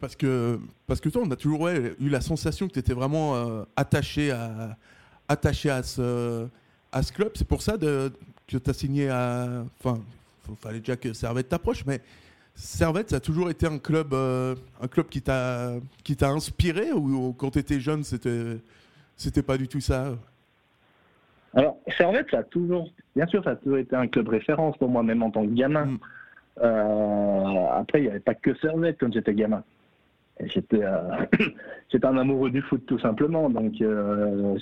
Parce que, parce que toi, on a toujours eu la sensation que tu étais vraiment euh, attaché, à, attaché à, ce, à ce club. C'est pour ça de, que tu as signé à. Enfin, il fallait déjà que Servette t'approche, mais Servette, ça a toujours été un club, euh, un club qui t'a inspiré ou, quand tu étais jeune, c'était c'était pas du tout ça? Alors, Servette, ça a toujours, bien sûr, ça a toujours été un club référence pour moi, même en tant que gamin. Mm. Euh, après, il n'y avait pas que Servette quand j'étais gamin. J'étais euh, un amoureux du foot, tout simplement. Donc, euh,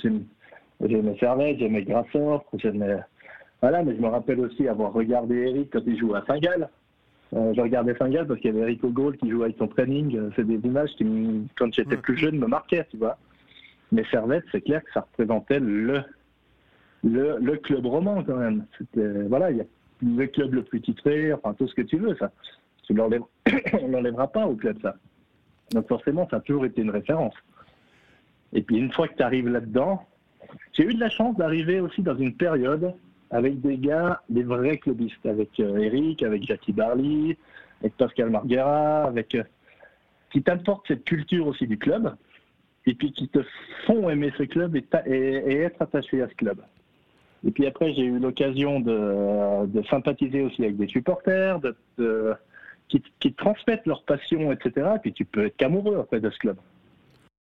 j'aimais Servette, j'aimais Grassor, j'aimais. Voilà, mais je me rappelle aussi avoir regardé Eric quand il jouait à Saint-Gall. Euh, je regardais Saint-Gall parce qu'il y avait Eric O'Gaulle qui jouait avec son training. C'est des images qui, quand j'étais plus jeune, me marquaient, tu vois. Mais Servette, c'est clair que ça représentait le, le, le club roman quand même. Voilà, il y a le club le plus titré, enfin tout ce que tu veux, ça. Tu l'enlèveras pas au club, ça. Donc forcément, ça a toujours été une référence. Et puis une fois que tu arrives là-dedans, j'ai eu de la chance d'arriver aussi dans une période avec des gars, des vrais clubistes, avec euh, Eric, avec Jackie Barley, avec Pascal Marguera, avec euh, qui t'apportent cette culture aussi du club, et puis qui te font aimer ce club et, être attaché à ce club. Et puis après, j'ai eu l'occasion de, sympathiser aussi avec des supporters, de, qui, transmettent leur passion, etc. Et puis tu peux être qu'amoureux après de ce club.